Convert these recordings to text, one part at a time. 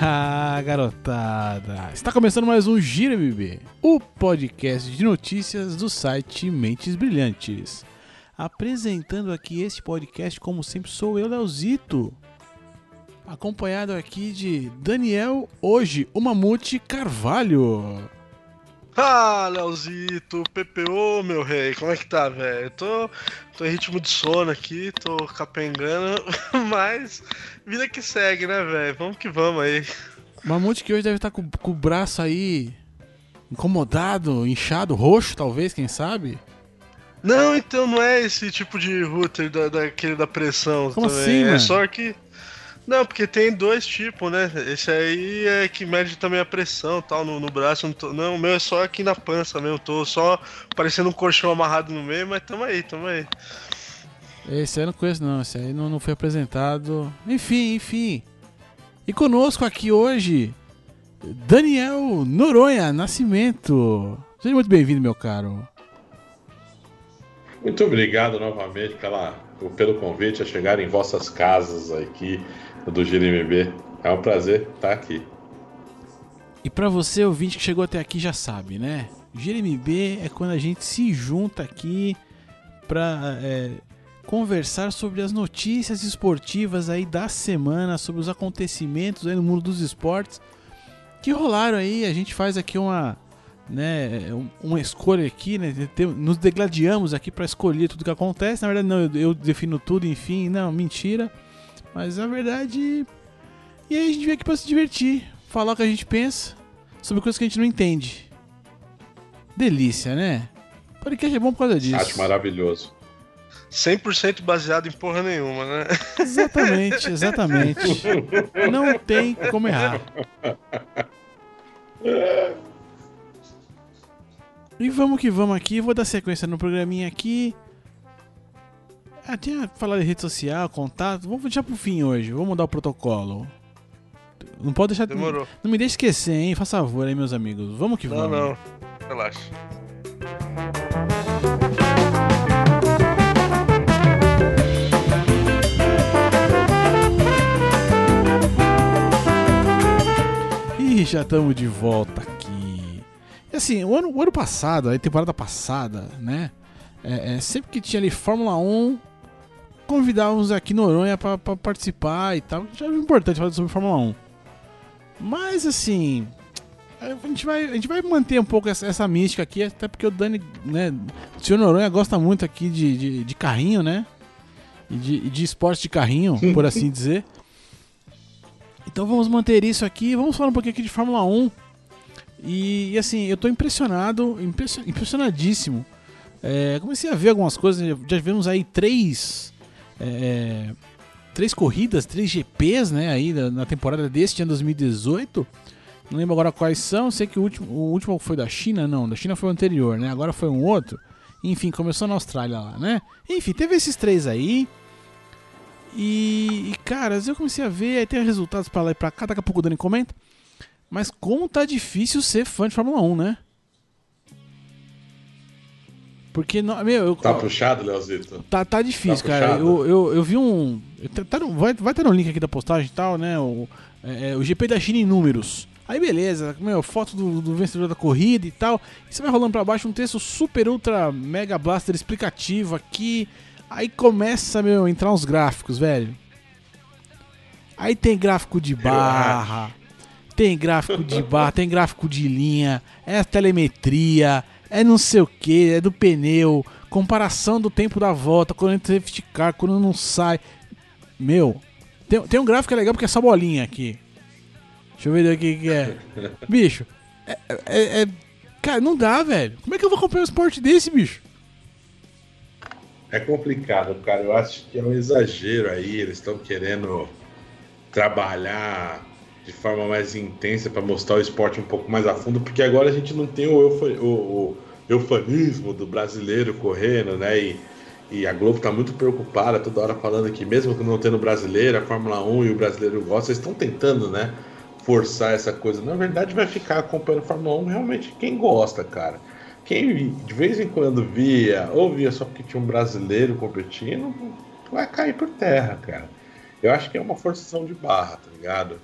Ah, garotada! Está começando mais um Gira MB, o podcast de notícias do site Mentes Brilhantes. Apresentando aqui este podcast, como sempre, sou eu, Leozito. Acompanhado aqui de Daniel, hoje, o Mamute Carvalho. Ah, Leozito, PPO, meu rei, como é que tá, velho? Tô, tô em ritmo de sono aqui, tô capengando, mas vida que segue, né, velho? Vamos que vamos aí. Mamute que hoje deve estar com, com o braço aí incomodado, inchado, roxo, talvez, quem sabe? Não, então não é esse tipo de router da, daquele da pressão Como também. assim, é mano? só que. Não, porque tem dois tipos, né? Esse aí é que mede também a pressão tal no, no braço. Não, tô- não, o meu é só aqui na pança mesmo. Tô só parecendo um colchão amarrado no meio, mas tamo aí, tamo aí. Esse aí eu não conheço, não. Esse aí não, não foi apresentado. Enfim, enfim. E conosco aqui hoje, Daniel Noronha Nascimento. Seja muito bem-vindo, meu caro. Muito obrigado novamente pela, pelo convite a chegar em vossas casas aqui do GMB. É um prazer estar aqui. E pra você, ouvinte que chegou até aqui, já sabe, né? GMB é quando a gente se junta aqui pra é, conversar sobre as notícias esportivas aí da semana, sobre os acontecimentos aí no mundo dos esportes que rolaram aí. A gente faz aqui uma, né, um- uma escolha aqui, né? tem- Nos degladiamos aqui pra escolher tudo que acontece. Na verdade, não, eu, eu defino tudo, enfim, não, mentira. Mas a verdade. E aí a gente vem aqui pra se divertir, falar o que a gente pensa sobre coisas que a gente não entende. Delícia, né? Podcast é bom por causa disso. Acho maravilhoso. 100% baseado em porra nenhuma, né? Exatamente, exatamente. Não tem como errar. E vamos que vamos aqui, vou dar sequência no programinha aqui. Ah, tinha falado de rede social, contato. Vamos deixar pro fim hoje, vamos mudar o protocolo. Não pode deixar. Demorou. Não me deixe esquecer, hein? Faça favor aí, meus amigos. Vamos que Não, vamos. não. Relaxa. E já estamos de volta assim, o ano, o ano passado, a temporada passada, né? é, é, sempre que tinha ali Fórmula 1, convidávamos aqui Noronha pra, pra participar e tal. Já é importante falar sobre Fórmula 1. Mas assim. A gente, vai, a gente vai manter um pouco essa, essa mística aqui, até porque o Dani, né? O senhor Noronha gosta muito aqui de, de, de carrinho, né? E de, de esporte de carrinho, por assim dizer. Então vamos manter isso aqui. Vamos falar um pouquinho aqui de Fórmula 1. E, e, assim, eu tô impressionado, impression- impressionadíssimo. É, comecei a ver algumas coisas. Já vimos aí três. é, três corridas, três GPs, né? Aí na, temporada deste ano 2018. Não lembro agora quais são. Sei que o último, o último foi da China, não. Da China foi o anterior, né? Agora foi um outro. Enfim, começou na Austrália lá, né? Enfim, teve esses três aí. E, e, caras, eu comecei a ver, aí tem resultados pra lá e pra cá, daqui a pouco o Dani comenta. Mas como tá difícil ser fã de Fórmula 1, né? Porque, meu, eu, Tá puxado, Leozito? tá, tá difícil, Tá cara. Eu, eu, eu vi um. tá- tá no- vai, vai ter no link aqui da postagem e tal, né? O, é, é, o GP da China em números. Aí beleza, meu, foto do, do vencedor da corrida e tal. E você vai rolando pra baixo um texto super, ultra, mega blaster explicativo aqui. Aí começa, meu, a entrar uns gráficos, velho. Aí tem gráfico de barra, tem gráfico de barra, tem gráfico de linha, é telemetria, é não sei o que, é do pneu, comparação do tempo da volta, quando entra safety car, quando não sai. Meu, tem, tem um gráfico que é legal porque é só bolinha aqui. Deixa eu ver o que é. Bicho, é, é- é- Cara, não dá, velho. Como é que eu vou comprar um esporte desse, bicho? É complicado, cara. Eu acho que é um exagero aí. Eles estão querendo trabalhar de forma mais intensa para mostrar o esporte um pouco mais a fundo, porque agora a gente não tem o, eufa- o- o eufemismo do brasileiro correndo, né? E, e a Globo está muito preocupada, toda hora falando que mesmo que não tendo brasileiro, a Fórmula 1 e o brasileiro gostam, eles estão tentando, né? Forçar essa coisa. Na verdade, vai ficar acompanhando a Fórmula 1 realmente quem gosta, cara. Quem de vez em quando via, ou via só porque tinha um brasileiro competindo, vai cair por terra, cara. Eu acho que é uma forçação de barra, tá ligado?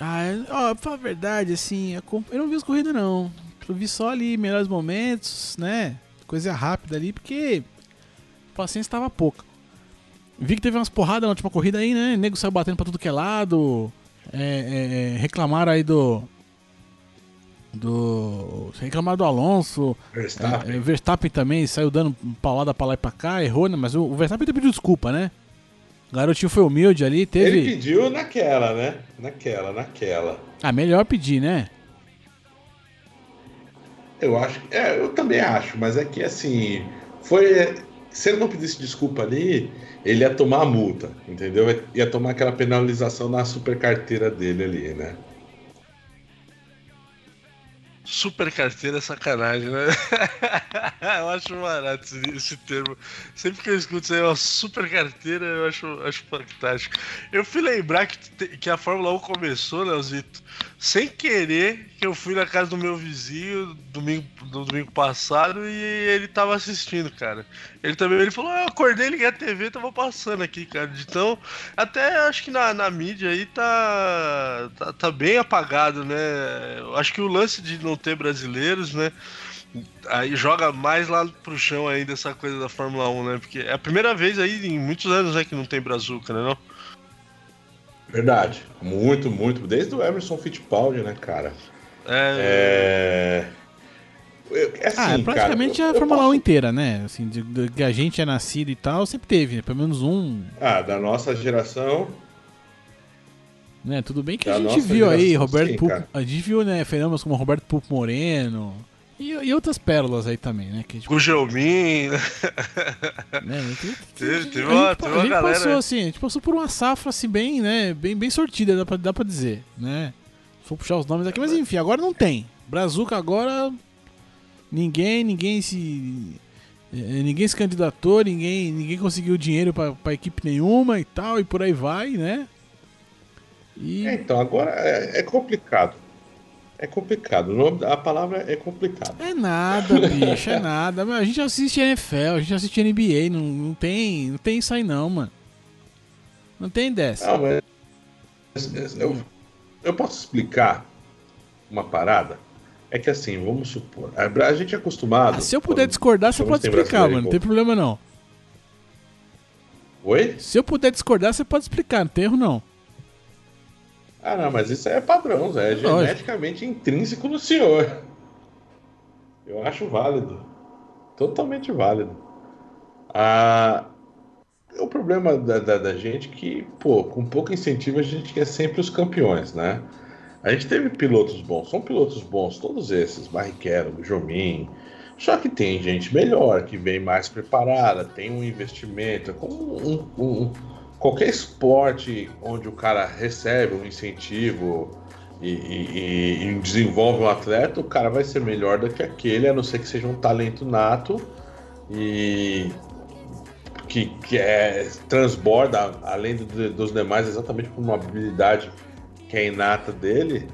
Ah, ó, pra falar a verdade, assim, eu não vi as corridas não. Eu vi só ali melhores momentos, né? Coisa rápida ali, porque a paciência estava pouca. Vi que teve umas porradas na última corrida aí, né? O nego saiu batendo pra tudo que é lado. É, é, é reclamaram aí do. Do. Reclamaram do Alonso. Verstappen. É, é, Verstappen também saiu dando paulada pra lá e pra cá, errou, né? Mas o, o Verstappen pediu desculpa, né? O garotinho foi humilde ali, teve. Ele pediu naquela, né? Naquela, naquela. Ah, melhor pedir, né? Eu acho. É, eu também acho, mas é que assim. Foi. Se ele não pedisse desculpa ali, ele ia tomar a multa, entendeu? Ia tomar aquela penalização na super carteira dele ali, né? Super carteira é sacanagem, né? eu acho barato esse, esse, termo. Sempre que eu escuto isso aí, uma super carteira, eu acho, acho fantástico. Eu fui lembrar que, que a Fórmula 1 começou, Leozito, sem querer, que eu fui na casa do meu vizinho domingo, no domingo passado e ele tava assistindo, cara. Ele também ele falou: ah, Eu acordei, liguei a TV, tava passando aqui, cara. Então, até acho que na, na mídia aí tá, tá, tá bem apagado, né? Acho que o lance de não ter brasileiros, né? Aí joga mais lá pro chão ainda essa coisa da Fórmula 1, né? Porque é a primeira vez aí em muitos anos né, que não tem Brazuca, né? Não? Verdade. Muito, muito. Desde o Emerson Fittipaldi, né, cara? É. é... Assim, ah, é praticamente cara, a Fórmula posso... 1 inteira, né? Assim, de, de, que a gente é nascido e tal, sempre teve, né? Pelo menos um. Ah, da nossa geração. Né, tudo bem que da a gente viu aí, Roberto sim, Pupo, A gente viu, né, fenômenos como Roberto Pupo Moreno. E, e, outras pérolas aí também, né? Que, tipo, Gugelmin. Né? né teve, teve, uma, teve uma a gente galera. Passou, assim, a gente passou por uma safra assim, bem, né? Bem, bem sortida, dá pra, dá pra dizer, né? Vou puxar os nomes aqui, mas enfim, agora não tem. Brazuca agora. Ninguém, ninguém se. Eh, ninguém se candidatou, ninguém, ninguém conseguiu dinheiro pra, pra equipe nenhuma e tal, e por aí vai, né? E... É, então, agora é, é complicado. É complicado. A palavra é complicado. É nada, bicho, é nada. A gente assiste NFL, a gente assiste NBA, não, não, tem, não tem isso aí não, mano. Não tem dessa. Não, eu, eu posso explicar uma parada? É que assim, vamos supor, a gente é acostumado. Ah, se eu puder discordar, você pode explicar, mano. Não tem problema não. Oi? Se eu puder discordar, você pode explicar, não tem erro não. Ah, não, mas isso é padrão, Zé. É geneticamente intrínseco no senhor. Eu acho válido. Totalmente válido. Ah, o problema da, da, da, gente é que, pô, com pouco incentivo a gente quer sempre os campeões, né? A gente teve pilotos bons, são pilotos bons, todos esses, Barrichello, Jomin. Só que tem gente melhor, que vem mais preparada, tem um investimento, como um, um, qualquer esporte onde o cara recebe um incentivo e, e, e, desenvolve um atleta, o cara vai ser melhor do que aquele, a não ser que seja um talento nato e que, que é, transborda, além do, dos demais, exatamente por uma habilidade que é inata dele.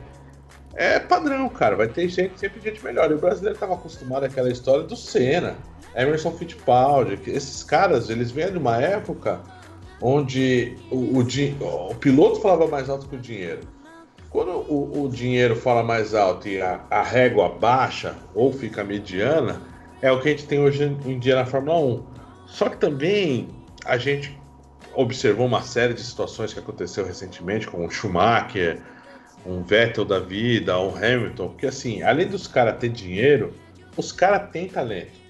É padrão, cara. Vai ter gente, sempre gente melhor. E o brasileiro estava acostumado àquela história do Senna, Emerson Fittipaldi. Esses caras, eles vêm de uma época onde o, o, o, piloto falava mais alto que o dinheiro. Quando o, o dinheiro fala mais alto e a, a, régua baixa ou fica mediana, é o que a gente tem hoje em dia na Fórmula 1. Só que também a gente observou uma série de situações que aconteceu recentemente, como o Schumacher, um Vettel da vida, um Hamilton, porque assim, além dos caras ter dinheiro, os caras têm talento.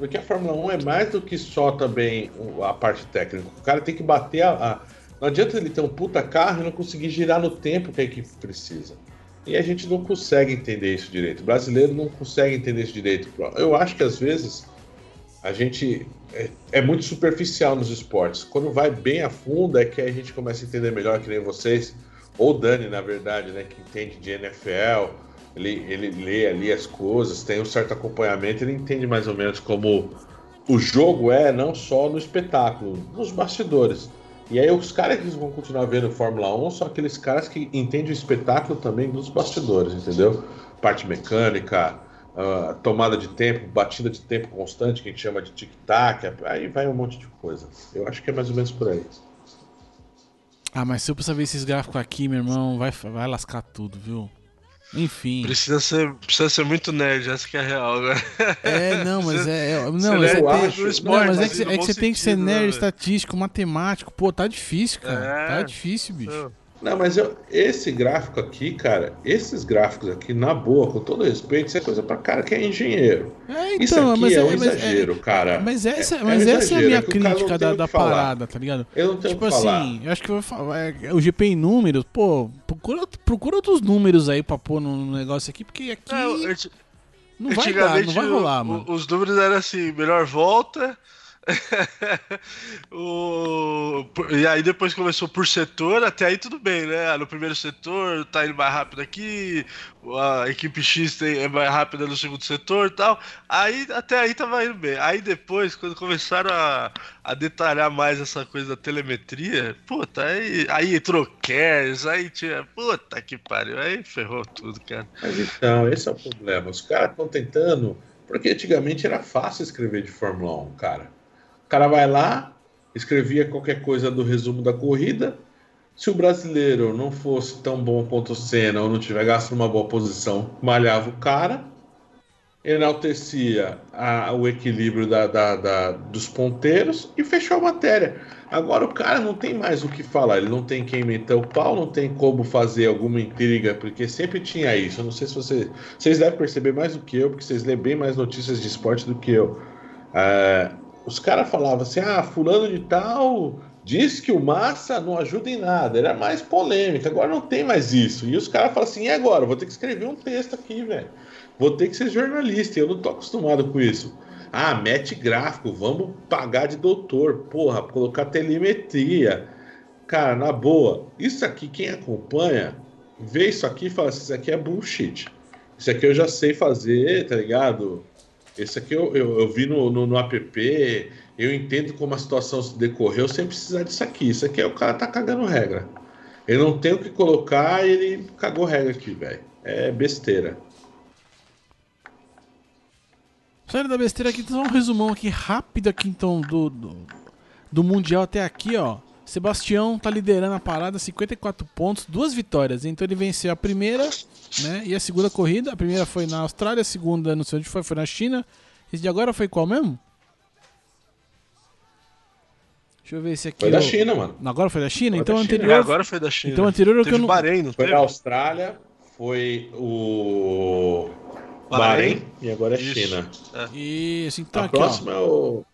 Porque a Fórmula 1 é mais do que só também a parte técnica. O cara tem que bater a, a. Não adianta ele ter um puta carro e não conseguir girar no tempo que a equipe precisa. E a gente não consegue entender isso direito. O brasileiro não consegue entender isso direito. Eu acho que às vezes a gente é, é, muito superficial nos esportes. Quando vai bem a fundo é que a gente começa a entender melhor, que nem vocês, ou Dani, na verdade, né, que entende de NFL ele, ele lê ali as coisas, tem um certo acompanhamento, ele entende mais ou menos como o jogo é não só no espetáculo, nos bastidores. E aí os caras que vão continuar vendo Fórmula 1 são aqueles caras que entendem o espetáculo também dos bastidores, entendeu? Parte mecânica, uh, tomada de tempo, batida de tempo constante, que a gente chama de tic-tac, aí vai um monte de coisa. Eu acho que é mais ou menos por aí. Ah, mas se eu precisar ver esses gráficos aqui, meu irmão, vai, vai lascar tudo, viu? Enfim. Precisa ser, precisa ser muito nerd, essa que é a real, né? É, não, mas é. é não, mas, é, não, mas é que, é que você tem que ser nerd, né, estatístico, matemático. Pô, tá difícil, cara. É, tá difícil, bicho. Não, mas eu, esse gráfico aqui, cara, esses gráficos aqui, na boa, com todo respeito, isso é coisa pra cara que é engenheiro. É, então, isso aqui mas é, é um exagero, cara. Mas essa, é, mas é um essa é a minha crítica da, da parada, tá ligado? Eu não tenho tipo assim, eu acho que eu vou falar, o GP em números, pô, procura, procura outros números aí pra pôr no negócio aqui, porque aqui. Não, vai dar, não vai rolar, o, mano. Os números eram assim, melhor volta, o... E aí depois começou por setor, até aí tudo bem, né? No primeiro setor tá indo mais rápido aqui, a equipe X é mais rápida no segundo setor e tal. Aí até aí tava indo bem. Aí depois, quando começaram a, a detalhar mais essa coisa da telemetria, puta, aí, aí entrou cares, aí tinha. Puta que pariu, aí ferrou tudo, cara. Mas então, esse é o problema. Os caras estão tentando. Porque antigamente era fácil escrever de Fórmula 1, cara cara vai lá, escrevia qualquer coisa do resumo da corrida. Se o brasileiro não fosse tão bom quanto o Senna ou não tiver gasto numa boa posição, malhava o cara, enaltecia a, o equilíbrio da, da, da, dos ponteiros e fechou a matéria. Agora o cara não tem mais o que falar, ele não tem quem meter o pau, não tem como fazer alguma intriga, porque sempre tinha isso. Eu não sei se você, vocês devem perceber mais do que eu, porque vocês lêem bem mais notícias de esporte do que eu. É, os caras falavam assim: ah, fulano de tal diz que o Massa não ajuda em nada. Era mais polêmica. Agora não tem mais isso. E os caras falam assim: e agora? Vou ter que escrever um texto aqui, velho. Vou ter que ser jornalista. Eu não tô acostumado com isso. Ah, mete gráfico, vamos pagar de doutor. Porra, colocar telemetria. Cara, na boa, isso aqui, quem acompanha, vê isso aqui e fala assim: isso aqui é bullshit. Isso aqui eu já sei fazer, tá ligado? Esse aqui eu, eu, eu vi no, no, no, app, eu entendo como a situação se decorreu sem precisar disso aqui. Isso aqui é o cara tá cagando regra. Ele não tem o que colocar ele cagou regra aqui, velho. É besteira. Sério da besteira aqui, só um resumão aqui rápido aqui então do, do, do Mundial até aqui, ó. Sebastião tá liderando a parada, 54 pontos, duas vitórias. Então ele venceu a primeira, né? E a segunda corrida. A primeira foi na Austrália, a segunda não sei onde foi, foi na China. Esse de agora foi qual mesmo? Deixa eu ver esse aqui. Foi da China, mano. Agora foi da China? Foi então da anterior. É, agora foi da China. Então anterior é que eu não. Bahrein, não foi da Austrália, foi o. Bahrein, Bahrein e agora é Isso. China. É. Isso, então a aqui, próxima ó. é o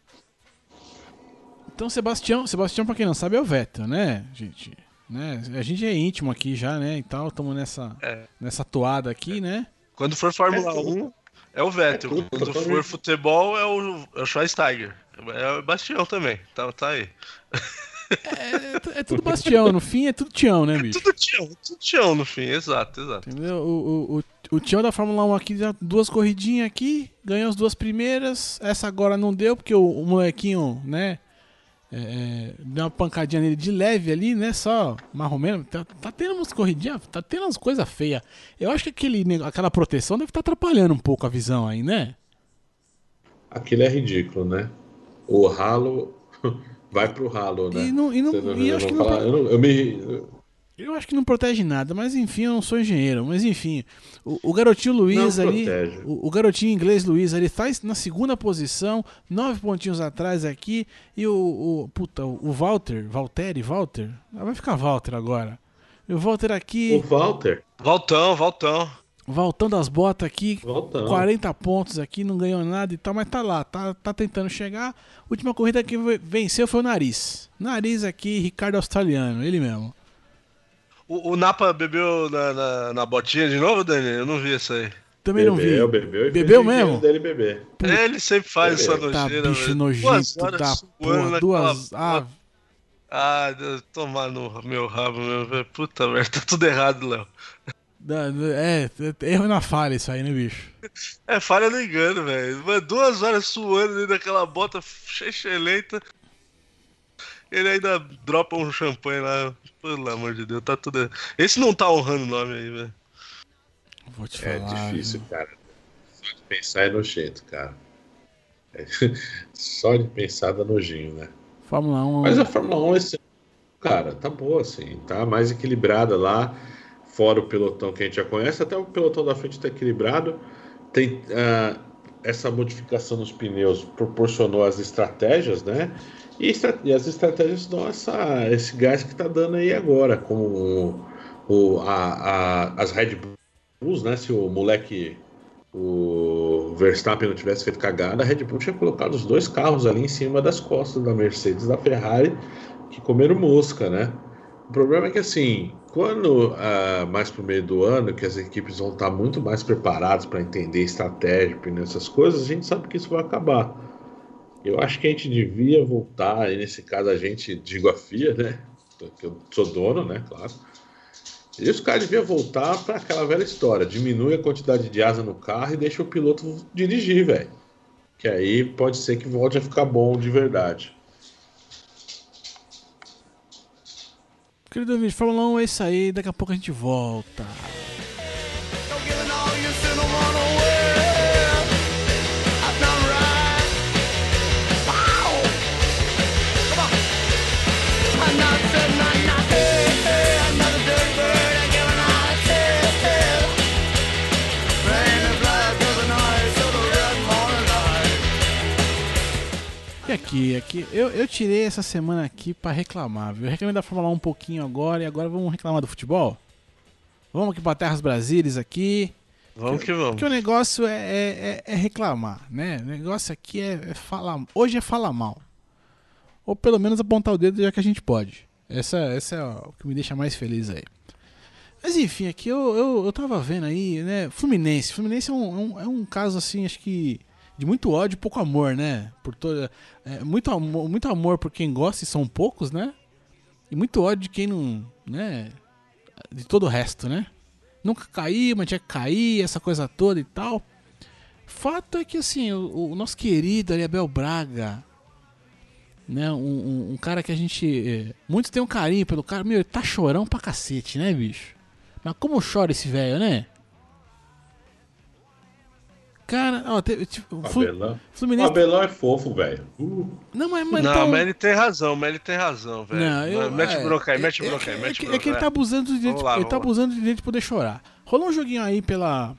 então, Sebastião, Sebastião, pra quem não sabe, é o Vettel, né, gente? Né? A gente é íntimo aqui já, né? E tal, estamos nessa, é. nessa toada aqui, né? Quando for Fórmula é 1, é o Vettel. É Quando for futebol, é o, é o Schweinsteiger. É o Bastião também. Tá, tá aí. É, é, tudo Bastião, no fim é tudo Tião, né, bicho? É tudo Tião, tudo Tião no fim, exato, exato. Entendeu? O, o, o, o Tião da Fórmula 1 aqui, já duas corridinhas aqui, ganhou as duas primeiras. Essa agora não deu, porque o, o molequinho, né, é, é, deu uma pancadinha nele de leve ali, né? Só marromeno. Tá, tá tendo umas corridinhas, tá tendo umas coisas feias. Eu acho que aquele, aquela proteção deve estar tá atrapalhando um pouco a visão aí, né? Aquilo é ridículo, né? O ralo vai pro ralo, né? E não, e não, não, e acho que não, eu, não, eu me eu acho que não protege nada, mas enfim, eu não sou engenheiro. Mas enfim, o, o garotinho Luiz não ali, o, o, garotinho inglês Luiz ali faz na segunda posição, nove pontinhos atrás aqui, e o, o puta, o Walter, Valtteri, Walter, ah, vai ficar Walter agora. E o Walter aqui. O Walter? Valtão, Valtão. Valtão das botas aqui, Voltão. 40 pontos aqui, não ganhou nada e tal, mas tá lá, tá, tá tentando chegar. Última corrida que venceu foi o Nariz. Nariz aqui, Ricardo Australiano, ele mesmo. O, o Napa bebeu na, na, na, botinha de novo, Dani? Eu não vi isso aí. Também bebeu, não vi. Bebeu, bebeu mesmo? Dele beber. É, ele sempre faz bebeu. essa nojeira. Tá bicho nojento da porra. Duas... Ah, ah, tomar no meu rabo, meu. Puta merda, tá tudo errado, Léo. Da- É, erro na falha isso aí, né, bicho? É falha no engano, velho. Duas horas suando dentro daquela bota chechelenta. Ele ainda dropa um champanhe lá. Pelo amor de Deus, tá tudo. Esse não tá honrando o nome aí, velho. Vou te É falar. difícil, viu? cara. Só de pensar é nojento, cara. É- Só de pensar dá nojinho, né? Fórmula 1. Mas a Fórmula 1 esse cara, tá boa, assim. Tá mais equilibrada lá. Fora o pelotão que a gente já conhece, até o pelotão da frente tá equilibrado. Tem ah, essa modificação nos pneus proporcionou as estratégias, né? E, e as estratégias dão essa, esse gás que tá dando aí agora, como o, a- a- as Red Bulls, né? Se o moleque, o Verstappen não tivesse feito cagada, a Red Bull tinha colocado os dois carros ali em cima das costas da Mercedes da Ferrari, que comeram mosca, né? O problema é que assim, quando ah, mais pro meio do ano, que as equipes vão estar muito mais preparadas para entender estratégia, pneu, essas coisas, a gente sabe que isso vai acabar. Eu acho que a gente devia voltar, e nesse caso a gente, digo a FIA, né? Eu sou dono, né? Claro. E os caras deviam voltar para aquela velha história: diminui a quantidade de asa no carro e deixa o piloto dirigir, velho. Que aí pode ser que volte a ficar bom de verdade. Querido vídeo, Fórmula 1 é isso aí. Daqui a pouco a gente volta. Aqui, aqui, eu, eu tirei essa semana aqui pra reclamar, viu? Eu reclamei da Fórmula 1 um pouquinho agora e agora vamos reclamar do futebol? Vamos aqui pra Terras Brasílias aqui. Vamos que vamos. Porque o negócio é, é, é- é reclamar, né? O negócio aqui é, é falar. Hoje é falar mal. Ou pelo menos apontar o dedo já que a gente pode. Essa, essa é o que me deixa mais feliz aí. Mas enfim, aqui eu, eu, eu tava vendo aí, né? Fluminense. Fluminense é um, é um, é um caso assim, acho que. De muito ódio e pouco amor, né? Por toda, é, muito, amor, muito amor por quem gosta e são poucos, né? E muito ódio de quem não. né? De todo o resto, né? nunca caiu, mas tinha que cair, essa coisa toda e tal. Fato é que assim, o, o nosso querido ali, Abel Braga, né, um, um- um cara que a gente. eh, Muitos têm um carinho pelo cara, meu, ele tá chorão pra cacete, né, bicho? Mas como chora esse velho, né? Cara, ó, teve, tipo, O Abelão, o Fluminense. Abelão é fofo, velho. Uh, Não, mas, mas Não, então- mas ele tem razão, mas ele tem razão, velho. Não, eu, mete é, bronca aí, é- mete é bronca que- aí, é mete que, bronca é que ele tá vai. abusando do direito, lá, ele tá lá. abusando do direito de poder chorar. Rolou um joguinho aí pela.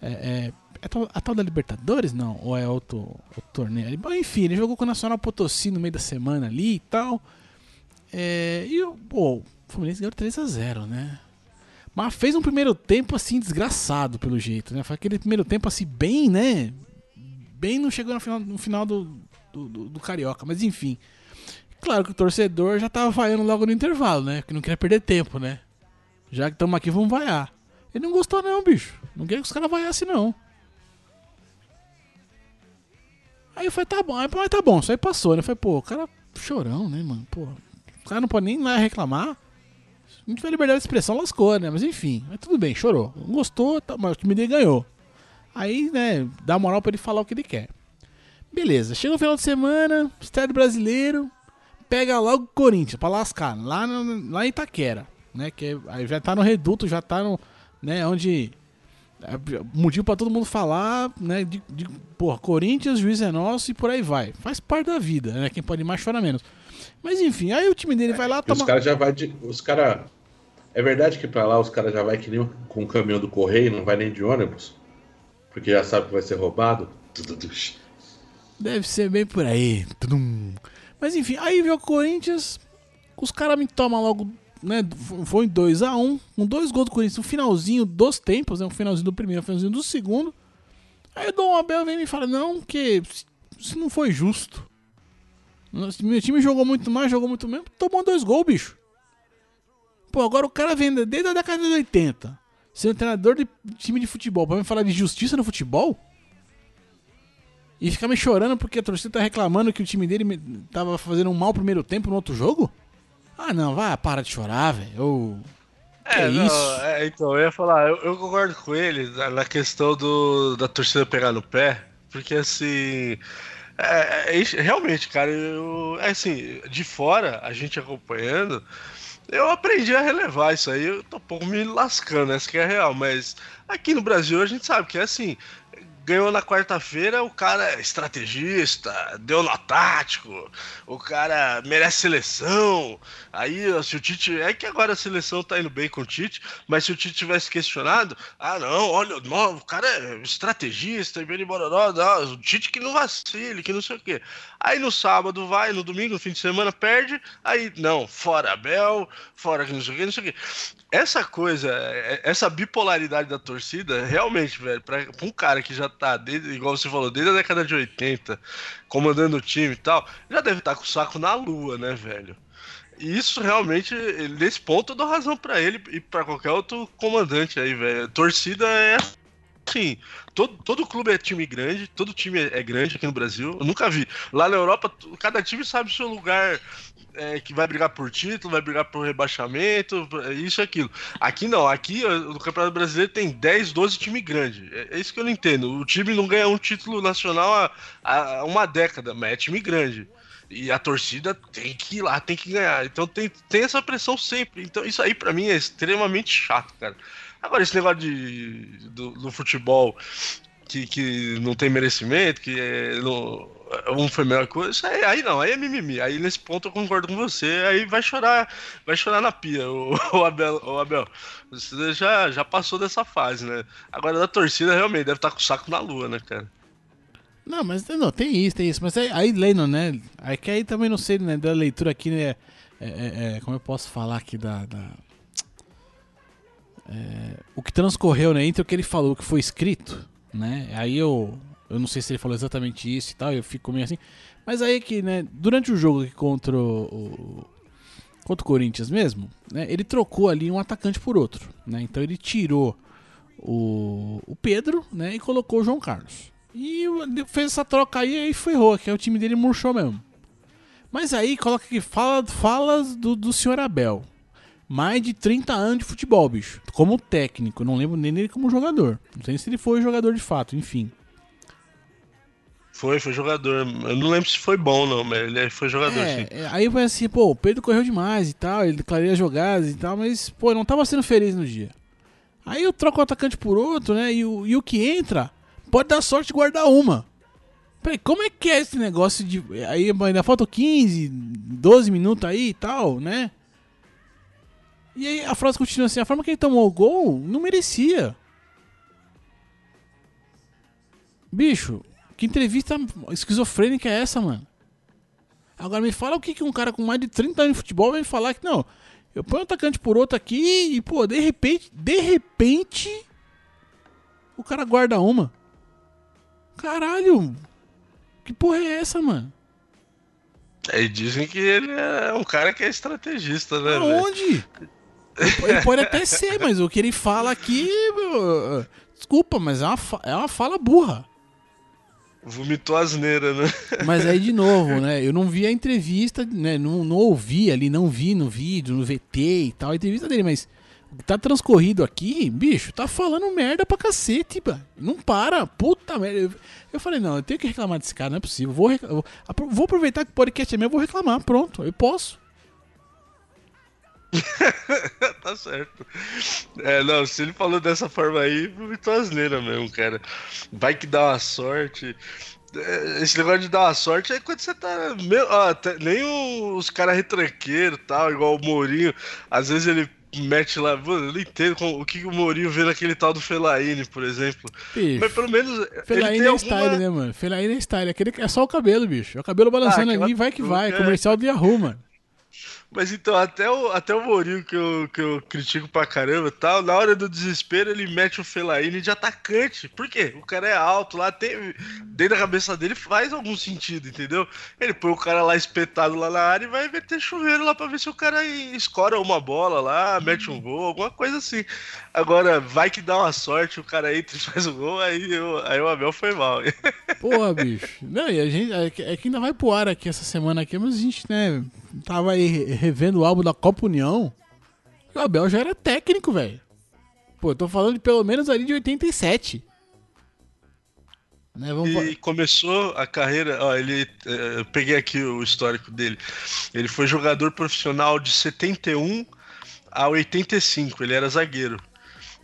É, é, é tal- a tal da Libertadores? Não, ou é outro, outro torneio enfim, ele jogou com o Nacional Potosí no meio da semana ali e tal. É, e o pô, o Fluminense ganhou 3x0, né? Mas fez um primeiro tempo assim, desgraçado pelo jeito, né? Foi aquele primeiro tempo assim, bem, né? Bem não chegou no final, no final do, do, do- do Carioca, mas enfim. Claro que o torcedor já tava vaiando logo no intervalo, né? Porque não queria perder tempo, né? Já que estamos aqui, vamos vaiar. Ele não gostou não, bicho. Não queria que os caras vaiassem, não. Aí falei, tá bom, aí, tá bom, isso aí passou, né? Falei, pô, o cara chorão, né, mano? Pô, o cara não pode nem lá reclamar. Se não tiver liberdade de expressão, lascou, né? Mas enfim, mas tudo bem, chorou. Não gostou, tá, mas o time dele ganhou. Aí, né, dá moral pra ele falar o que ele quer. Beleza, chega o final de semana, estádio brasileiro, pega logo o Corinthians pra lascar, lá, no, lá em Itaquera, né? Que é- aí já tá no reduto, já tá no. né, onde. É, motivo pra todo mundo falar, né? De, de, porra, Corinthians, juiz é nosso e por aí vai. Faz parte da vida, né? Quem pode mais chora menos. Mas enfim, aí o time dele vai lá e os tomar. caras já vai de. Os cara, É verdade que pra lá os caras já vai que nem com o caminhão do correio, não vai nem de ônibus? Porque já sabe que vai ser roubado? Deve ser bem por aí. Mas enfim, aí veio o Corinthians. Os caras me tomam logo, né? Foi em 2x1. Com dois gols do Corinthians no finalzinho dos tempos, né? O finalzinho do primeiro, o finalzinho do segundo. Aí o Dom Abel vem e me fala: Não, que isso não foi justo. Meu time jogou muito mais, jogou muito menos. Tomou dois gols, bicho. Pô, agora o cara vem desde a década de 80. Sendo treinador de time de futebol. Pra me falar de justiça no futebol? E ficar me chorando porque a torcida tá reclamando que o time dele tava fazendo um mau primeiro tempo no outro jogo? Ah, não, vai, para de chorar, velho. É, Que não, isso? é, então, eu ia falar, eu, eu concordo com ele na, na questão do, da torcida pegar no pé, porque assim. É, é realmente, cara, eu, é assim, de fora, a gente acompanhando, eu aprendi a relevar isso aí, eu tô um pouco me lascando, essa que é real, mas aqui no Brasil a gente sabe que é assim. Ganhou na quarta-feira, o cara é estrategista, deu no tático, o cara merece seleção. Aí, se o Tite. É que agora a seleção tá indo bem com o Tite, mas se o Tite tivesse questionado, ah, não, olha, não, o cara é estrategista, e bororó, o Tite que não vacile, que não sei o quê. Aí no sábado vai, no domingo, no fim de semana, perde, aí, não, fora Abel, fora que não sei o quê, não sei o quê. Essa coisa, é- essa bipolaridade da torcida, realmente, velho, pra, pra um cara que já tá, desde, igual você falou, desde a década de 80, comandando o time e tal, já deve estar com o saco na lua, né, velho? E isso realmente, nesse ponto, eu dou razão pra ele e pra qualquer outro comandante aí, velho. Torcida é assim. Todo, todo clube é time grande, todo time é é grande aqui no Brasil. Eu nunca vi. Lá na Europa, cada time sabe o seu lugar é, que vai brigar por título, vai brigar por rebaixamento, isso e aquilo. Aqui não, aqui no Campeonato Brasileiro tem 10, 12 times grandes. É, é isso que eu não entendo. O time não ganha um título nacional há, há uma década, mas é time grande. E a torcida tem que ir lá, tem que ganhar. Então tem, tem essa pressão sempre. Então isso aí pra mim é extremamente chato, cara. Agora, esse negócio de, do, do futebol que, que não tem merecimento, que é, um foi melhor coisa, aí, não, aí é mimimi. Aí nesse ponto eu concordo com você, aí vai chorar, vai chorar na pia, o, o Abel, o Abel. Você já, já passou dessa fase, né? Agora da torcida realmente deve estar com o saco na lua, né, cara? Não, mas não, tem isso, tem isso. Mas aí, aí lendo, né? Aí que aí também não sei, né? Da leitura aqui, né? É, é, é, como eu posso falar aqui da. da- é, o que transcorreu, né? Entre o que ele falou, o que foi escrito, né? Aí eu. Eu não sei se ele falou exatamente isso e tal, eu fico meio assim. Mas aí que, né? Durante o jogo contra o. contra o Corinthians mesmo, né? Ele trocou ali um atacante por outro, né? Então ele tirou o, o Pedro, né? E colocou o João Carlos. E fez essa troca aí e ferrou, que é o time dele murchou mesmo. Mas aí coloca aqui, fala, falas do, do senhor Abel. Mais de 30 anos de futebol, bicho. Como técnico, não lembro nem dele como jogador. Não sei se ele foi jogador de fato, enfim. Foi, foi jogador. Eu não lembro se foi bom, não, mas ele foi jogador, sim. É, é, aí vai assim, pô, o Pedro correu demais e tal, ele declarou jogadas e tal, mas, pô, não tava sendo feliz no dia. Aí eu troco o atacante por outro, né? E o, e o que entra pode dar sorte de guardar uma. Peraí, como é que é esse negócio de. Aí ainda faltam 15, 12 minutos aí e tal, né? E aí a frase continua assim: a forma que ele tomou o gol não merecia. Bicho, que entrevista esquizofrênica é essa, mano? Agora me fala o que, que um cara com mais de 30 anos de futebol vai falar que não. Eu ponho um atacante por outro aqui e, pô, de repente, de repente, o cara guarda uma. Caralho, que porra é essa, mano? Aí dizem que ele é um cara que é estrategista, né? Aonde? Ele, pode até ser, mas o que ele fala aqui. Desculpa, mas é uma, é uma fala burra. Vomitou asneira, né? Mas aí, de novo, né? Eu não vi a entrevista, né? Não, não ouvi ali, não vi no vídeo, no VT e tal, a entrevista dele, mas tá transcorrido aqui, bicho, tá falando merda pra cacete, mano. Não para, puta merda. Eu, eu falei, não, eu tenho que reclamar desse cara, não é possível. Vou, vou, vou aproveitar que o podcast é meu, vou reclamar, pronto, eu posso. tá certo. É, não, se ele falou dessa forma aí, vomitou asneira mesmo, cara. Vai que dá uma sorte. É, Esse negócio de dar uma sorte é quando você tá. Meu, ó, nem os caras retranqueiros tal, igual o Mourinho. Às vezes ele mete lá. Mano, eu não entendo como- o que o Mourinho vê naquele tal do Felaine, por exemplo. Bicho. Mas pelo menos. Felaine é alguma... style, né, mano? Felaine é style. Aquele, é só o cabelo, bicho. É o cabelo balançando Ah, ali, vai que vai. é- Comercial do Yahoo, mano. Mas então, até o, até o Mourinho, que eu, que eu critico pra caramba tal, na hora do desespero ele mete o Felaine de atacante. Por quê? O cara é alto lá, tem, dentro da cabeça dele faz algum sentido, entendeu? Ele põe o cara lá espetado lá na área e vai meter chuveiro lá pra ver se o cara escora uma bola lá, mete um gol, alguma coisa assim. Agora, vai que dá uma sorte, o cara entra e faz o gol, aí, eu, aí o Abel foi mal. Porra, bicho. Não, e a gente. É é que ainda vai pro ar aqui essa semana aqui, mas a gente, né, tava aí revendo o álbum da Copa União. O Abel já era técnico, velho. Pô, eu tô falando de pelo menos ali de 87. Né, vamos E começou a carreira, ó, ele, eh, eu peguei aqui o histórico dele. Ele foi jogador profissional de 71 a 85, ele era zagueiro.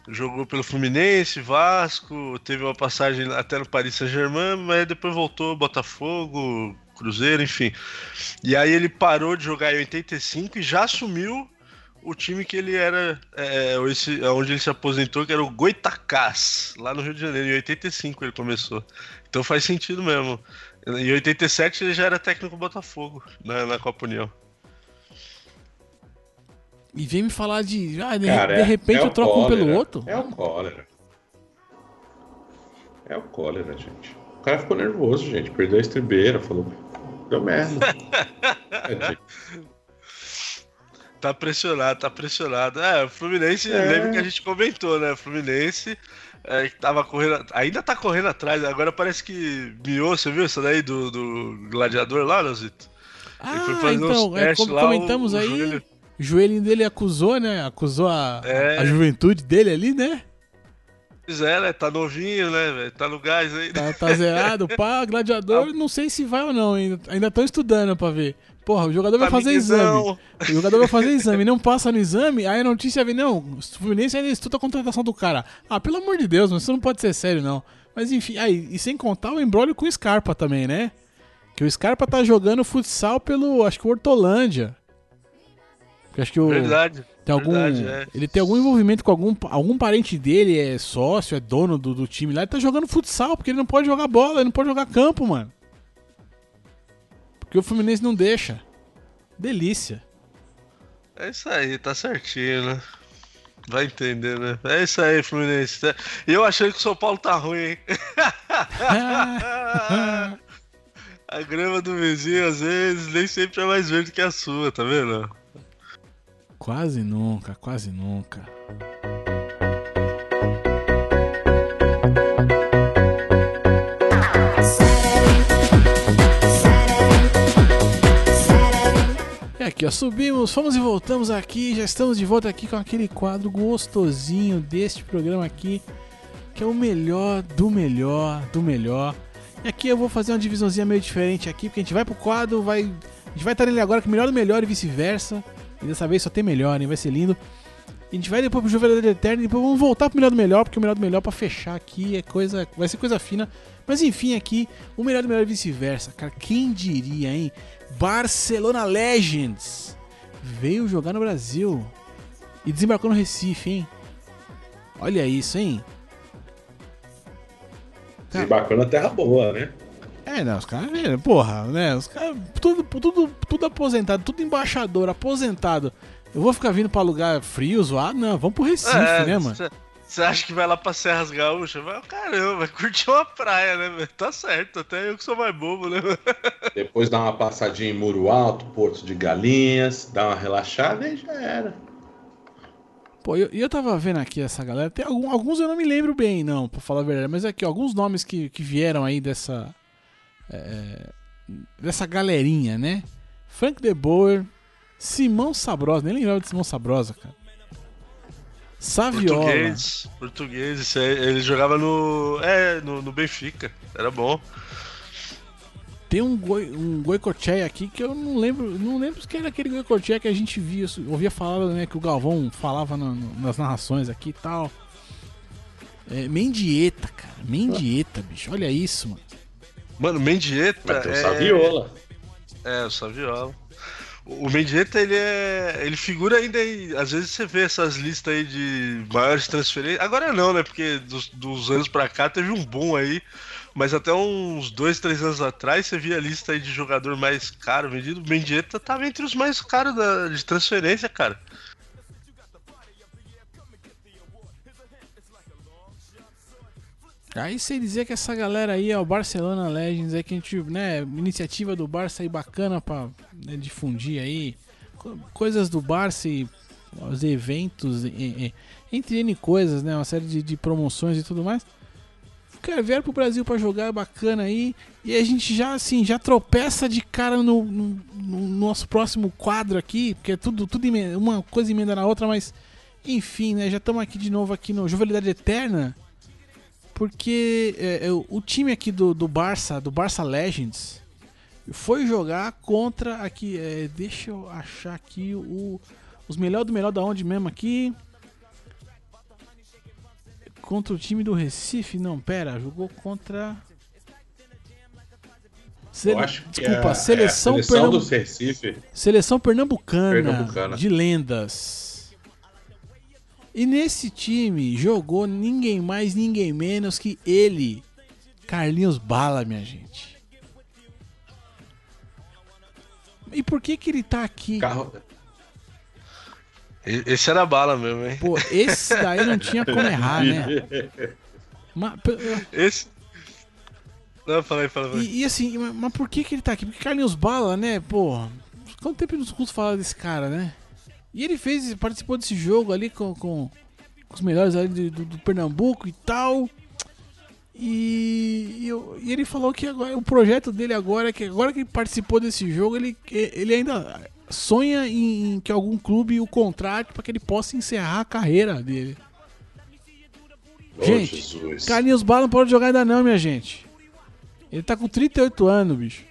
Jogou pelo Fluminense, Vasco, teve uma passagem até no Paris Saint-Germain, mas depois voltou Botafogo, Cruzeiro, enfim. E aí ele parou de jogar em 85 e já assumiu o time que ele era, é, esse, onde ele se aposentou, que era o Goitacás, lá no Rio de Janeiro. Em 85 ele começou. Então faz sentido mesmo. Em 87 ele já era técnico do Botafogo, na, na Copa União. E vem me falar de. Ah, de, Cara, de é- repente é eu o troco um pelo cólera. outro. É o cólera. É o cólera, gente. O cara ficou nervoso, gente. Perdeu a estribeira, falou. Deu merda. É. Tá pressionado, tá pressionado. É, o Fluminense, É. lembra que a gente comentou, né? O Fluminense é, tava correndo. Ainda tá correndo atrás, agora parece que miou, você viu isso daí do, do gladiador lá, Leozito? Foi Ah, então, é, como lá, comentamos o- o aí, joelho- o joelhinho dele acusou, né? Acusou a, É. a juventude dele ali, né? Pois é, né? Tá novinho, né, velho? Tá no gás aí. Tá, tá zerado, pá, gladiador, não sei se vai ou não, ainda ainda estão estudando pra ver. Porra, o jogador vai Tá fazer exame. O jogador vai fazer exame, não passa no exame, aí a notícia vem, não, o Fluminense ainda estuda a contratação do cara. Ah, pelo amor de Deus, isso não pode ser sério, não. Mas enfim, aí, e sem contar o embrólio com o Scarpa também, né? Que o Scarpa tá jogando futsal pelo, acho que o Hortolândia. Acho que o... Verdade. Tem algum, verdade, é. Ele tem algum envolvimento com algum, algum parente dele, é sócio, é dono do, do time lá, ele tá jogando futsal, porque ele não pode jogar bola, ele não pode jogar campo, mano. Porque o Fluminense não deixa. Delícia. É isso aí, tá certinho, né? Vai entender, né? É isso aí, Fluminense. E eu achando que o São Paulo tá ruim, hein? A grama do vizinho, às vezes, nem sempre é mais verde que a sua, tá vendo? Quase nunca, quase nunca. E aqui, ó, subimos, fomos e voltamos aqui, já estamos de volta aqui com aquele quadro gostosinho deste programa aqui, que é o melhor do melhor do melhor. E aqui eu vou fazer uma divisãozinha meio diferente aqui, porque a gente vai pro quadro, vai, a gente vai estar nele agora o melhor do melhor e vice-versa. E dessa vez só tem melhor, hein? Vai ser lindo. A gente vai depois pro Juventude Eterno e depois vamos voltar pro melhor do melhor, porque o melhor do melhor pra fechar aqui é coisa. Vai ser coisa fina. Mas enfim, aqui, o melhor do melhor e vice-versa. Cara, quem diria, hein? Barcelona Legends veio jogar no Brasil e desembarcou no Recife, hein? Olha isso, hein? Desembarcou na terra boa, né? É, né? Os caras, viram, porra, né? Os caras, tudo, tudo, tudo aposentado, tudo embaixador, aposentado. Eu vou ficar vindo pra lugar frio, zoado? Não, vamos pro Recife, né, mano? Você acha que vai lá pra Serras Gaúchas? Vai, caramba, vai curtir uma praia, né, velho? Tá certo, até eu que sou mais bobo, né? Depois dá uma passadinha em Muro Alto, Porto de Galinhas, dá uma relaxada e já era. Pô, e eu, eu tava vendo aqui essa galera, tem algum- alguns eu não me lembro bem, não, pra falar a verdade, mas aqui, ó, alguns nomes que, que vieram aí dessa. É, dessa galerinha, né? Frank De Boer, Simão Sabrosa, nem lembrava de Simão Sabrosa, cara. Saviola. Português, português, ele jogava no. É, no, no Benfica, era bom. Tem um, goi, um Goicoechea aqui que eu não lembro, não lembro se era aquele Goicoechea que a gente via, ouvia falar, né, que o Galvão falava na- no- nas narrações aqui e tal. É, Mendieta, cara, Mendieta, bicho, olha isso, mano. Mano, Mendieta. Vai ter o é... Saviola. É, o Saviola. O o Mendieta, ele é. Ele figura ainda aí. Às vezes você vê essas listas aí de maiores transferências. Agora não, né? Porque dos, dos anos pra cá teve um boom aí. Mas até uns dois, três anos atrás você via a lista aí de jogador mais caro vendido. O Mendieta tava entre os mais caros da, de transferência, cara. Aí você dizer que essa galera aí é o Barcelona Legends, é que a gente, né, iniciativa do Barça aí bacana pra né, difundir aí co- coisas do Barça e os eventos, e- e- entre N coisas, né, uma série de, de promoções e tudo mais. cara, vieram pro Brasil pra jogar bacana aí. E a gente já, assim, já tropeça de cara no, no- no nosso próximo quadro aqui, porque é tudo, tudo uma coisa emenda na outra, mas enfim, né? Já estamos aqui de novo aqui no Jovialidade Eterna. Porque é, é, o time aqui do, do Barça, do Barça Legends, foi jogar contra aqui. é, deixa eu achar aqui o, os melhor do melhor da onde mesmo aqui. Contra o time do Recife? Não, pera, jogou contra. Sele- Desculpa, é- é a seleção, seleção Pernambu- do Recife. Seleção pernambucana, Pernambucana. de lendas. E nesse time jogou ninguém mais, ninguém menos que ele, Carlinhos Bala, minha gente. E por que que ele tá aqui? Carro... Esse era bala mesmo, hein? Pô, esse daí não tinha como errar, né? Mas, Esse. Não, aí, fala aí. e, e assim, mas, mas por que que ele tá aqui? Porque Carlinhos Bala, né, pô, quanto tempo nos cursos falar desse cara, né? E ele fez, participou desse jogo ali com, com, com os melhores ali do, do- do Pernambuco e tal. E, e eu- e ele falou que agora, o projeto dele agora, é que agora que ele participou desse jogo, ele, ele ainda sonha em, em que algum clube o contrate para que ele possa encerrar a carreira dele. Ô, Gente, Jesus. Carlinhos Bala não pode jogar ainda não, minha gente. Ele tá com 38 anos, bicho.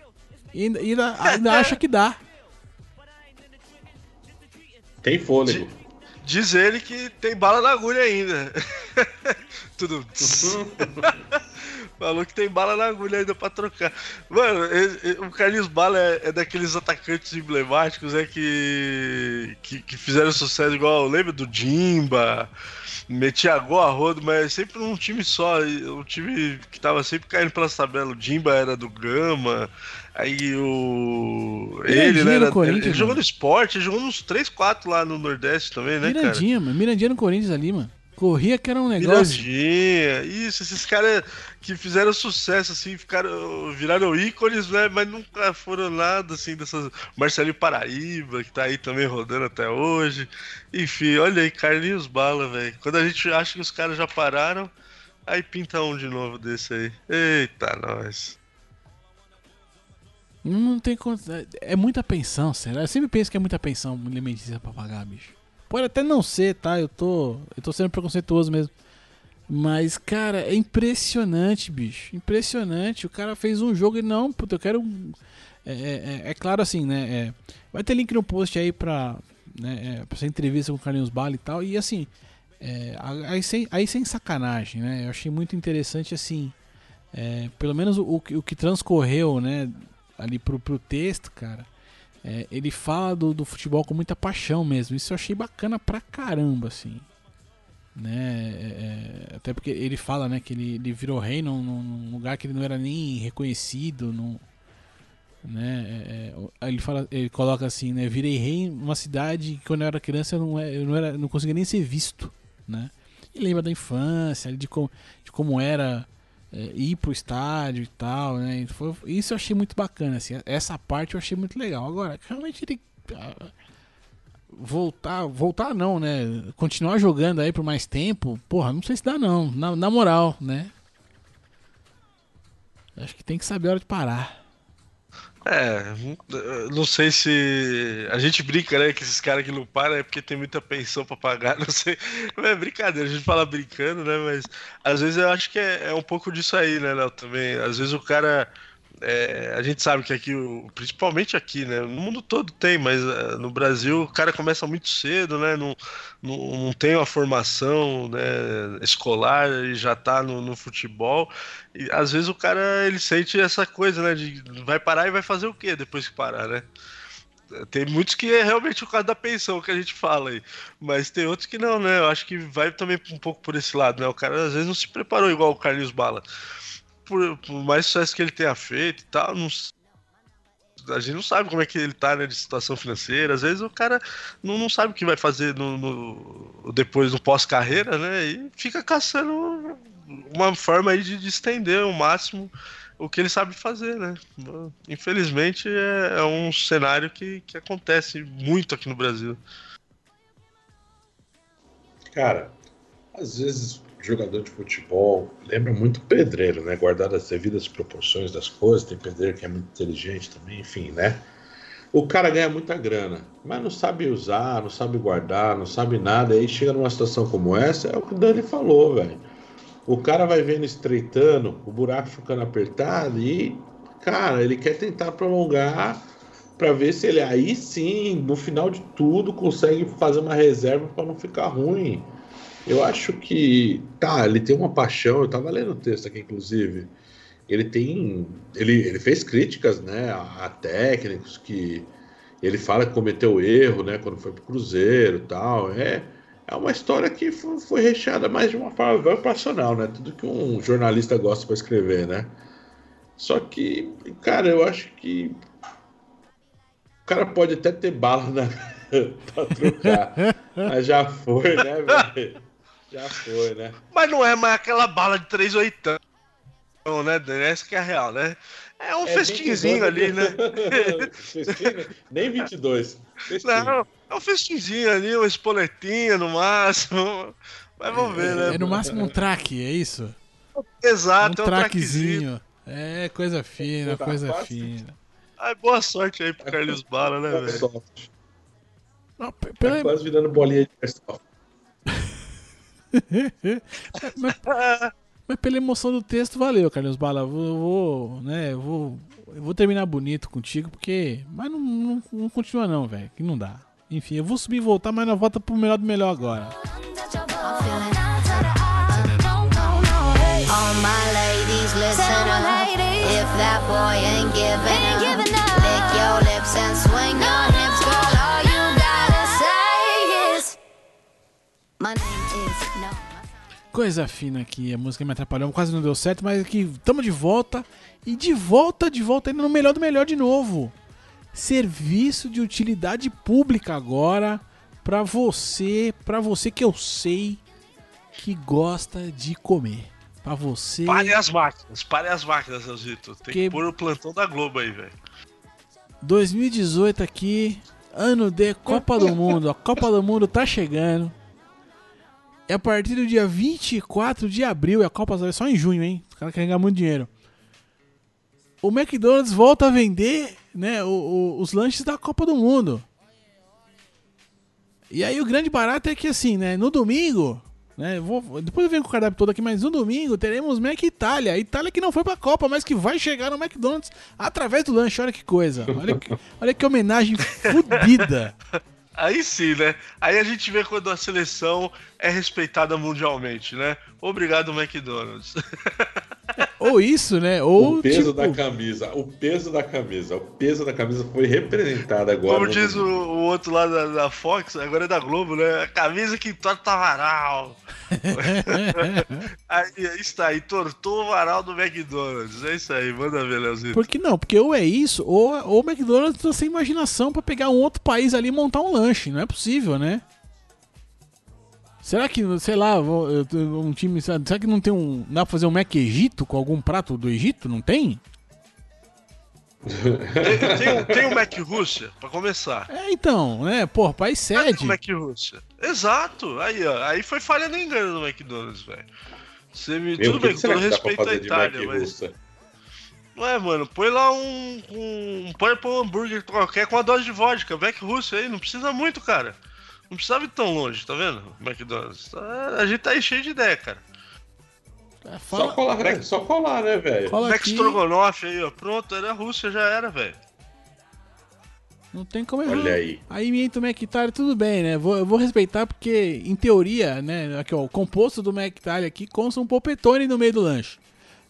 E ainda, ainda, ainda acha que dá. Tem fôlego. Diz ele que tem bala na agulha ainda. Tudo. Falou que tem bala na agulha ainda pra trocar. Mano, e- e- o Carlinhos Bala é, é daqueles atacantes emblemáticos é que, que, que fizeram sucesso igual, lembra do Jimba? Metia gol a rodo, mas sempre num time só. Um time que tava sempre caindo pelas tabelas. O Jimba era do Gama. Aí o. Ele, né? no Era, ele, jogou no esporte, ele jogou nos 3, 4 lá no Nordeste também, né, cara? Mirandinha, mano. Mirandinha no Corinthians ali, mano. Corria que era um negócio. Mirandinha, isso, esses caras que fizeram sucesso, assim, ficaram, viraram ícones, né? Mas nunca foram nada, assim, dessas. Marcelinho Paraíba, que tá aí também rodando até hoje. Enfim, olha aí, Carlinhos Bala, velho. Quando a gente acha que os caras já pararam, aí pinta um de novo desse aí. Eita, nós. Não, tem conta. É muita pensão, sério. Eu sempre penso que é muita pensão alimentícia pra pagar, bicho. Pode até não ser, tá? Eu tô. Eu tô sendo preconceituoso mesmo. Mas, cara, é impressionante, bicho. Impressionante. O cara fez um jogo e não, puta, eu quero. É, é- é- é claro assim, né? é, vai ter link no post aí pra, né, é, pra essa entrevista com o Carlinhos Bala e tal. E assim, é, aí, sem, aí sem sacanagem, né? Eu achei muito interessante, assim. pelo menos o, o que transcorreu, né? Ali pro, pro texto, cara. É, ele fala do, do futebol com muita paixão mesmo. Isso eu achei bacana pra caramba, assim né? é, é, até porque ele fala, né, que ele, ele virou rei num, num- lugar que ele não era nem reconhecido, num, né? é, é, ele fala, ele coloca assim, né? Virei rei em uma cidade que quando eu era criança eu não, é- eu não era, não conseguia nem ser visto, né? E lembra da infância, de como, de como era é, ir pro estádio e tal, né? Foi- isso eu achei muito bacana, assim. Essa parte eu achei muito legal. Agora, realmente ele ah, voltar, voltar não, né? Continuar jogando aí por mais tempo, porra, não sei se dá não, na, na moral, né? Acho que tem que saber a hora de parar. É, não sei se. A gente brinca, né? Que esses caras que não param é porque tem muita pensão pra pagar, não sei. Mas é brincadeira, a gente fala brincando, né? Mas às vezes eu acho que é, é um pouco disso aí, né, Léo? Também. Às vezes o cara. É, a gente sabe que aqui, principalmente aqui, né? No mundo todo tem, mas é, no Brasil o cara começa muito cedo, né? Não, não, não tem uma formação né, escolar e já tá no, no futebol. E às vezes o cara ele sente essa coisa, né? De vai parar e vai fazer o quê depois que parar, né? Tem muitos que é realmente o caso da pensão que a gente fala aí. Mas tem outros que não, né? Eu acho que vai também um pouco por esse lado, né? O cara às vezes não se preparou igual o Carlinhos Bala. Por, por mais sucesso que ele tenha feito e tal, não, a gente não sabe como é que ele tá, né, de situação financeira. Às vezes o cara não, não sabe o que vai fazer no, no- depois no pós-carreira, né? E fica caçando uma forma aí de, de estender ao máximo o que ele sabe fazer, né? Infelizmente é, é um cenário que, que acontece muito aqui no Brasil. Cara, às vezes jogador de futebol lembra muito pedreiro, né? Guardado as devidas proporções das coisas. Tem pedreiro que é muito inteligente também, enfim, né? O cara ganha muita grana, mas não sabe usar, não sabe guardar, não sabe nada. Aí chega numa situação como essa, é o que o Dani falou, velho. O cara vai vendo estreitando, o buraco ficando apertado e, cara, ele quer tentar prolongar para ver se ele aí sim, no final de tudo, consegue fazer uma reserva para não ficar ruim. Eu acho que, tá, ele tem uma paixão, eu tava lendo o texto aqui, inclusive. Ele tem. Ele, ele fez críticas, né, a, a técnicos que ele fala que cometeu erro, né, quando foi pro Cruzeiro e tal. É, é uma história que foi, foi recheada mais de uma forma bem passional, né? Tudo que um jornalista gosta para escrever, né? Só que, cara, eu acho que o cara pode até ter bala na... pra trocar. Mas já foi, né, velho? Já foi, né? Mas não é mais aquela bala de 3 oitão, né, Dani? Essa que é a real, né? É um É festinzinho 22, ali, né? Festinho? Nem 22. Festinho. Não, é um festinzinho ali, uma espoletinha no máximo. Mas vamos ver, né? É no máximo um traque, é isso? Exato, um é um traquezinho. traquezinho. É, coisa fina, Tá coisa fácil. fina. Ai, boa sorte aí pro Carlos Bala, né, velho? Não, pe- Tá pela- quase virando bolinha de airsoft. mas, mas pela emoção do texto, valeu, Carlos Bala. Eu Vou, né, eu vou, eu vou terminar bonito contigo, porque. Mas não, não, não continua, não, velho. Que não dá. Enfim, eu vou subir e voltar, mas não volta pro melhor do melhor agora. All my ladies, listen up. If that boy ain't giving Coisa fina aqui, a música me atrapalhou, quase não deu certo, mas aqui estamos de volta. E de volta, de volta ainda no melhor do melhor de novo. Serviço de utilidade pública agora pra você, pra você que eu sei que gosta de comer. Pra você. Pare as máquinas, pare as máquinas, Elzito. Tem que, Que- pôr o plantão da Globo aí, velho. 2018 aqui, ano de Copa do Mundo. A Copa do Mundo tá chegando. E a partir do dia 24 de abril, e a Copa é só em junho, hein? Os caras querem ganhar muito dinheiro. O McDonald's volta a vender né, o- o- os lanches da Copa do Mundo. E aí o grande barato é que assim, né? No domingo, né? Vou, depois eu venho com o cardápio todo aqui, mas no domingo teremos Mac Itália. Itália que não foi pra Copa, mas que vai chegar no McDonald's através do lanche. Olha que coisa. Olha que, olha que homenagem fodida. Aí sim, né? Aí a gente vê quando a seleção é respeitada mundialmente, né? Obrigado, McDonald's. Ou isso, né? Ou o peso tipo, da camisa, o peso da camisa, o peso da camisa foi representado agora. Como diz o, o outro lá da, da Fox, agora é da Globo, né? A camisa que torta varal. aí, aí está, aí tortou o varal do McDonald's. É isso aí, manda ver, Leozito. Por que não? Porque ou é isso, ou, ou o McDonald's tá sem imaginação pra pegar um outro país ali e montar um lanche. Não é possível, né? Será que, sei lá, um time. Será que não tem um. Dá pra fazer um Mac Egito com algum prato do Egito? Não tem? Tem, tem, um- tem o Mac Rússia, pra começar. É, então, né? Pô, país sede. o Mac Rússia? Exato. Aí, ó. Aí foi falha no engano do McDonald's, velho. Você me. Meu, Tudo bem, com todo respeito à Itália, mas. Não é, mano. Põe lá um. um um hambúrguer qualquer com uma dose de vodka. Mac Rússia aí, não precisa muito, cara. Não precisava ir tão longe, tá vendo? McDonald's. A gente tá aí cheio de ideia, cara. É, Só fala, colar, né? Só colar, né, velho? Mac Strogonoff aí, ó. Pronto, era a Rússia, já era, velho. não tem como errar. Olha aí. Aí me entra o Mac Italia, tudo bem, né? Vou, eu vou respeitar porque, em teoria, né? Aqui, ó, o composto do Mac Italia aqui consta um polpetone no meio do lanche.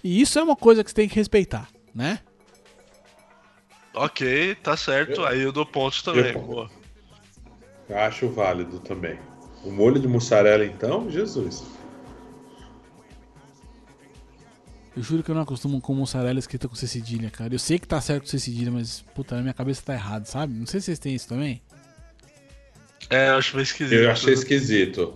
E isso é uma coisa que você tem que respeitar, né? Ok, tá certo. Aí eu dou pontos também. Eu- Boa. Acho válido também. O molho de mussarela, então, Jesus. Eu juro que eu não acostumo com mussarela escrita com C cedilha, cara. Eu sei que tá certo com C cedilha, mas, puta, na minha cabeça tá errado, sabe? Não sei se vocês têm isso também. É, eu acho meio esquisito. Eu achei esquisito.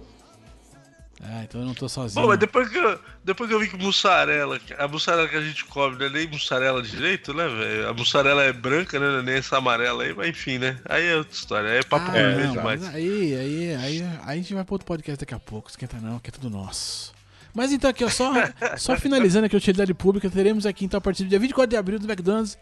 Ah, então eu não tô sozinho. Bom, mas depois que, eu, depois que eu vi que mussarela, a mussarela que a gente come não é nem mussarela direito, né, velho? A mussarela é branca, né? Não é nem essa amarela aí, mas enfim, né? Aí é outra história, aí é papo Ah, gourmet não, demais. aí, aí, aí, aí a gente vai pro outro podcast daqui a pouco. Esquenta não, que é tudo nosso. Mas então aqui, ó, só, só finalizando aqui a utilidade pública, teremos aqui então a partir do dia 24 de abril do McDonald's.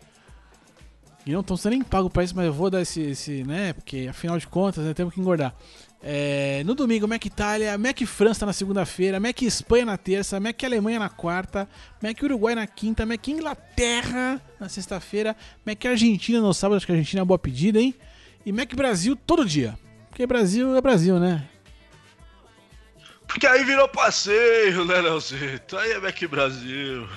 E não estão sendo nem pago pra isso, mas eu vou dar esse, esse né? Porque afinal de contas, né, temos que engordar. É, no domingo, Mac Itália, Mac França na segunda-feira, Mac Espanha na terça, Mac Alemanha na quarta, Mac Uruguai na quinta, Mac Inglaterra na sexta-feira, Mac Argentina no sábado, acho que a Argentina é uma boa pedida, hein? E Mac Brasil todo dia. Porque Brasil é Brasil, né? Porque aí virou passeio, né, Leozito? Aí é Mac Brasil.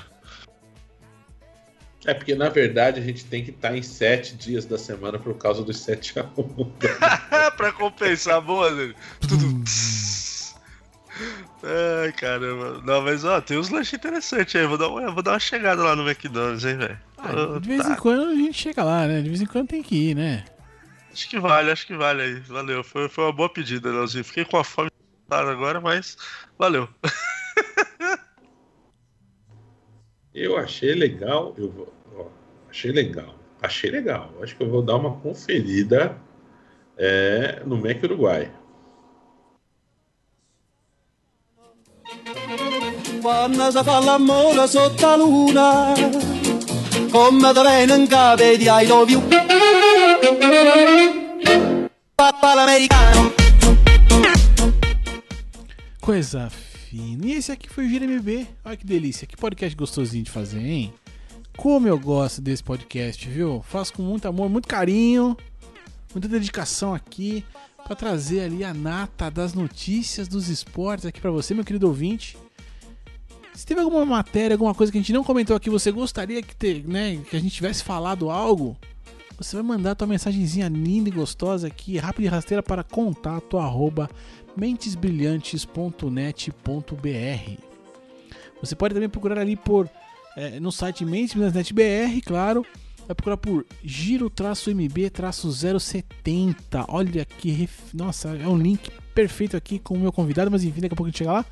É porque, na verdade, a gente tem que estar em sete dias da semana por causa dos 7 a 1. pra compensar, boa, né? Tudo. Ai, caramba. Não, mas ó, tem uns lanches interessantes aí. Vou dar, uma, vou dar uma chegada lá no McDonald's, hein, velho. Ah, de vez Tá. em quando a gente chega lá, né? De vez em quando tem que ir, né? Acho que vale, acho que vale aí. Valeu. Foi, foi uma boa pedida, Leozinho. Fiquei com a fome agora, mas valeu. Eu achei legal. Eu vou, ó, achei legal. Achei legal. Acho que eu vou dar uma conferida é, no Mac Uruguai. Quando si fa l'amore sotto la luna, come viene in capo di I love you. Papà l'americano. Coisa fina. E esse aqui foi o Gira MB. Olha que delícia. Que podcast gostosinho de fazer, hein? Como eu gosto desse podcast, viu? Faço com muito amor, muito carinho, muita dedicação aqui pra trazer ali a nata das notícias dos esportes aqui pra você, meu querido ouvinte. Se teve alguma matéria, alguma coisa que a gente não comentou aqui, você gostaria que, ter, né, que a gente tivesse falado algo, você vai mandar tua mensagenzinha linda e gostosa aqui, rápida e rasteira para contato arroba mentesbrilhantes.net.br. Você pode também procurar ali por é, no site Mentes.net.br, claro. Vai procurar por giro-mb-070. Olha que. ref- Nossa, é um link perfeito aqui com o meu convidado, mas enfim, daqui a pouco a gente chega lá.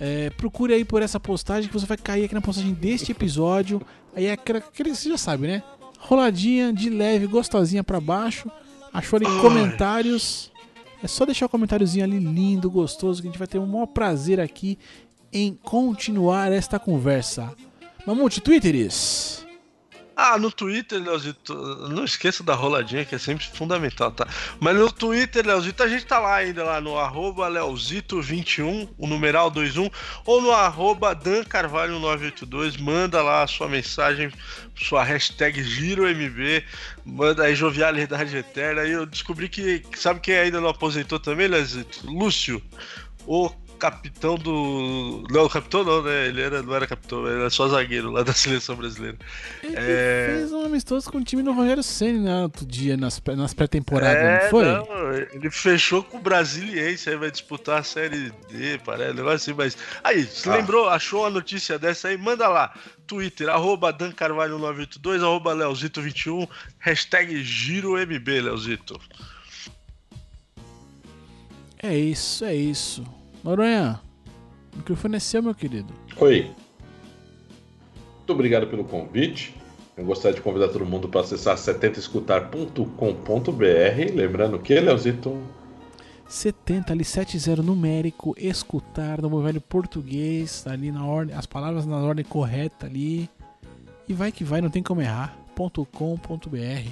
É, procure aí por essa postagem que você vai cair aqui na postagem deste episódio. Aí é aquela, você já sabe, né? Roladinha de leve, gostosinha pra baixo. Achou ali comentários. É só deixar o comentáriozinho ali lindo, gostoso, que a gente vai ter o maior prazer aqui em continuar esta conversa. Mamute, Twitteres. Ah, no Twitter, Leozito, não esqueça da roladinha, que é sempre fundamental, tá? Mas no Twitter, Leozito, a gente tá lá ainda, lá no arroba Leozito21, o numeral 21, ou no arroba Dan Carvalho 982, manda lá a sua mensagem, sua hashtag GiroMB, manda aí jovialidade eterna. Aí eu descobri que, que sabe quem ainda não aposentou também, Leozito? Lúcio, o capitão do. Não, o capitão não, né? Ele era, não era capitão, ele era só zagueiro lá da seleção brasileira. Ele É. fez um amistoso com o time do Rogério Senna né, outro dia, nas, nas pré-temporadas, É, não foi? não, ele fechou com o Brasiliense, aí vai disputar a Série D, parece, um negócio assim, mas... Aí, se Ah. lembrou, achou a notícia dessa aí, manda lá, Twitter, arroba Dan Carvalho 982, arroba Leozito21, hashtag GiroMB, Leozito. É isso, é isso. Noronha, o microfone é seu, meu querido. Oi. Muito obrigado pelo convite. Eu gostaria de convidar todo mundo para acessar 70escutar.com.br. Lembrando que, Leozito, 70 ali, 70 numérico, escutar no meu velho português, ali na ordem, as palavras na ordem correta ali. E vai que vai, não tem como errar. .com.br.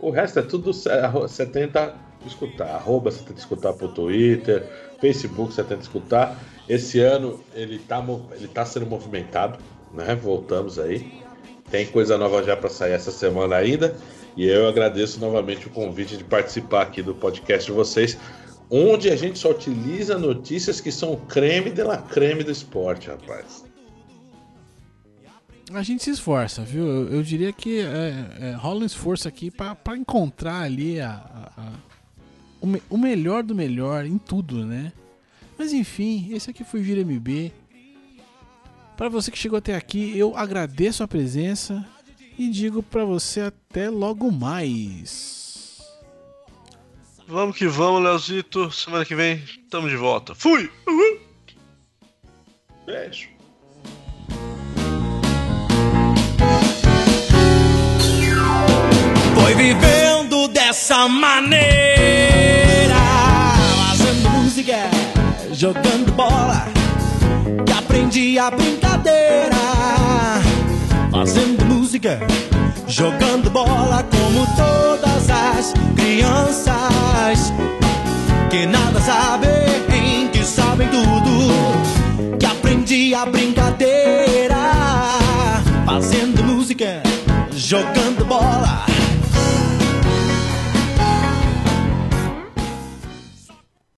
o resto é tudo se- arro- 70 escutar. Arroba 70 escutar pro Twitter, Facebook 70 escutar. Esse ano ele tá, ele tá sendo movimentado, né? Voltamos aí. Tem coisa nova já para sair essa semana ainda. E eu agradeço novamente o convite de participar aqui do podcast de vocês, onde a gente só utiliza notícias que são creme de la creme do esporte, rapaz. A gente se esforça, viu? Eu, diria que é, é, rola um esforço aqui pra encontrar ali a- a- o, me- o melhor do melhor em tudo, né? Mas enfim, esse aqui foi o Gira MB. Pra você que chegou até aqui, eu agradeço a presença e digo pra você até logo mais. Vamos que vamos, Leozito, semana que vem tamo de volta. Fui! Uhul! Beijo. Foi vivendo dessa maneira, jogando bola que aprendi a brincadeira. Fazendo música, jogando bola como todas as crianças que nada sabem, que sabem tudo. Que aprendi a brincadeira, fazendo música, jogando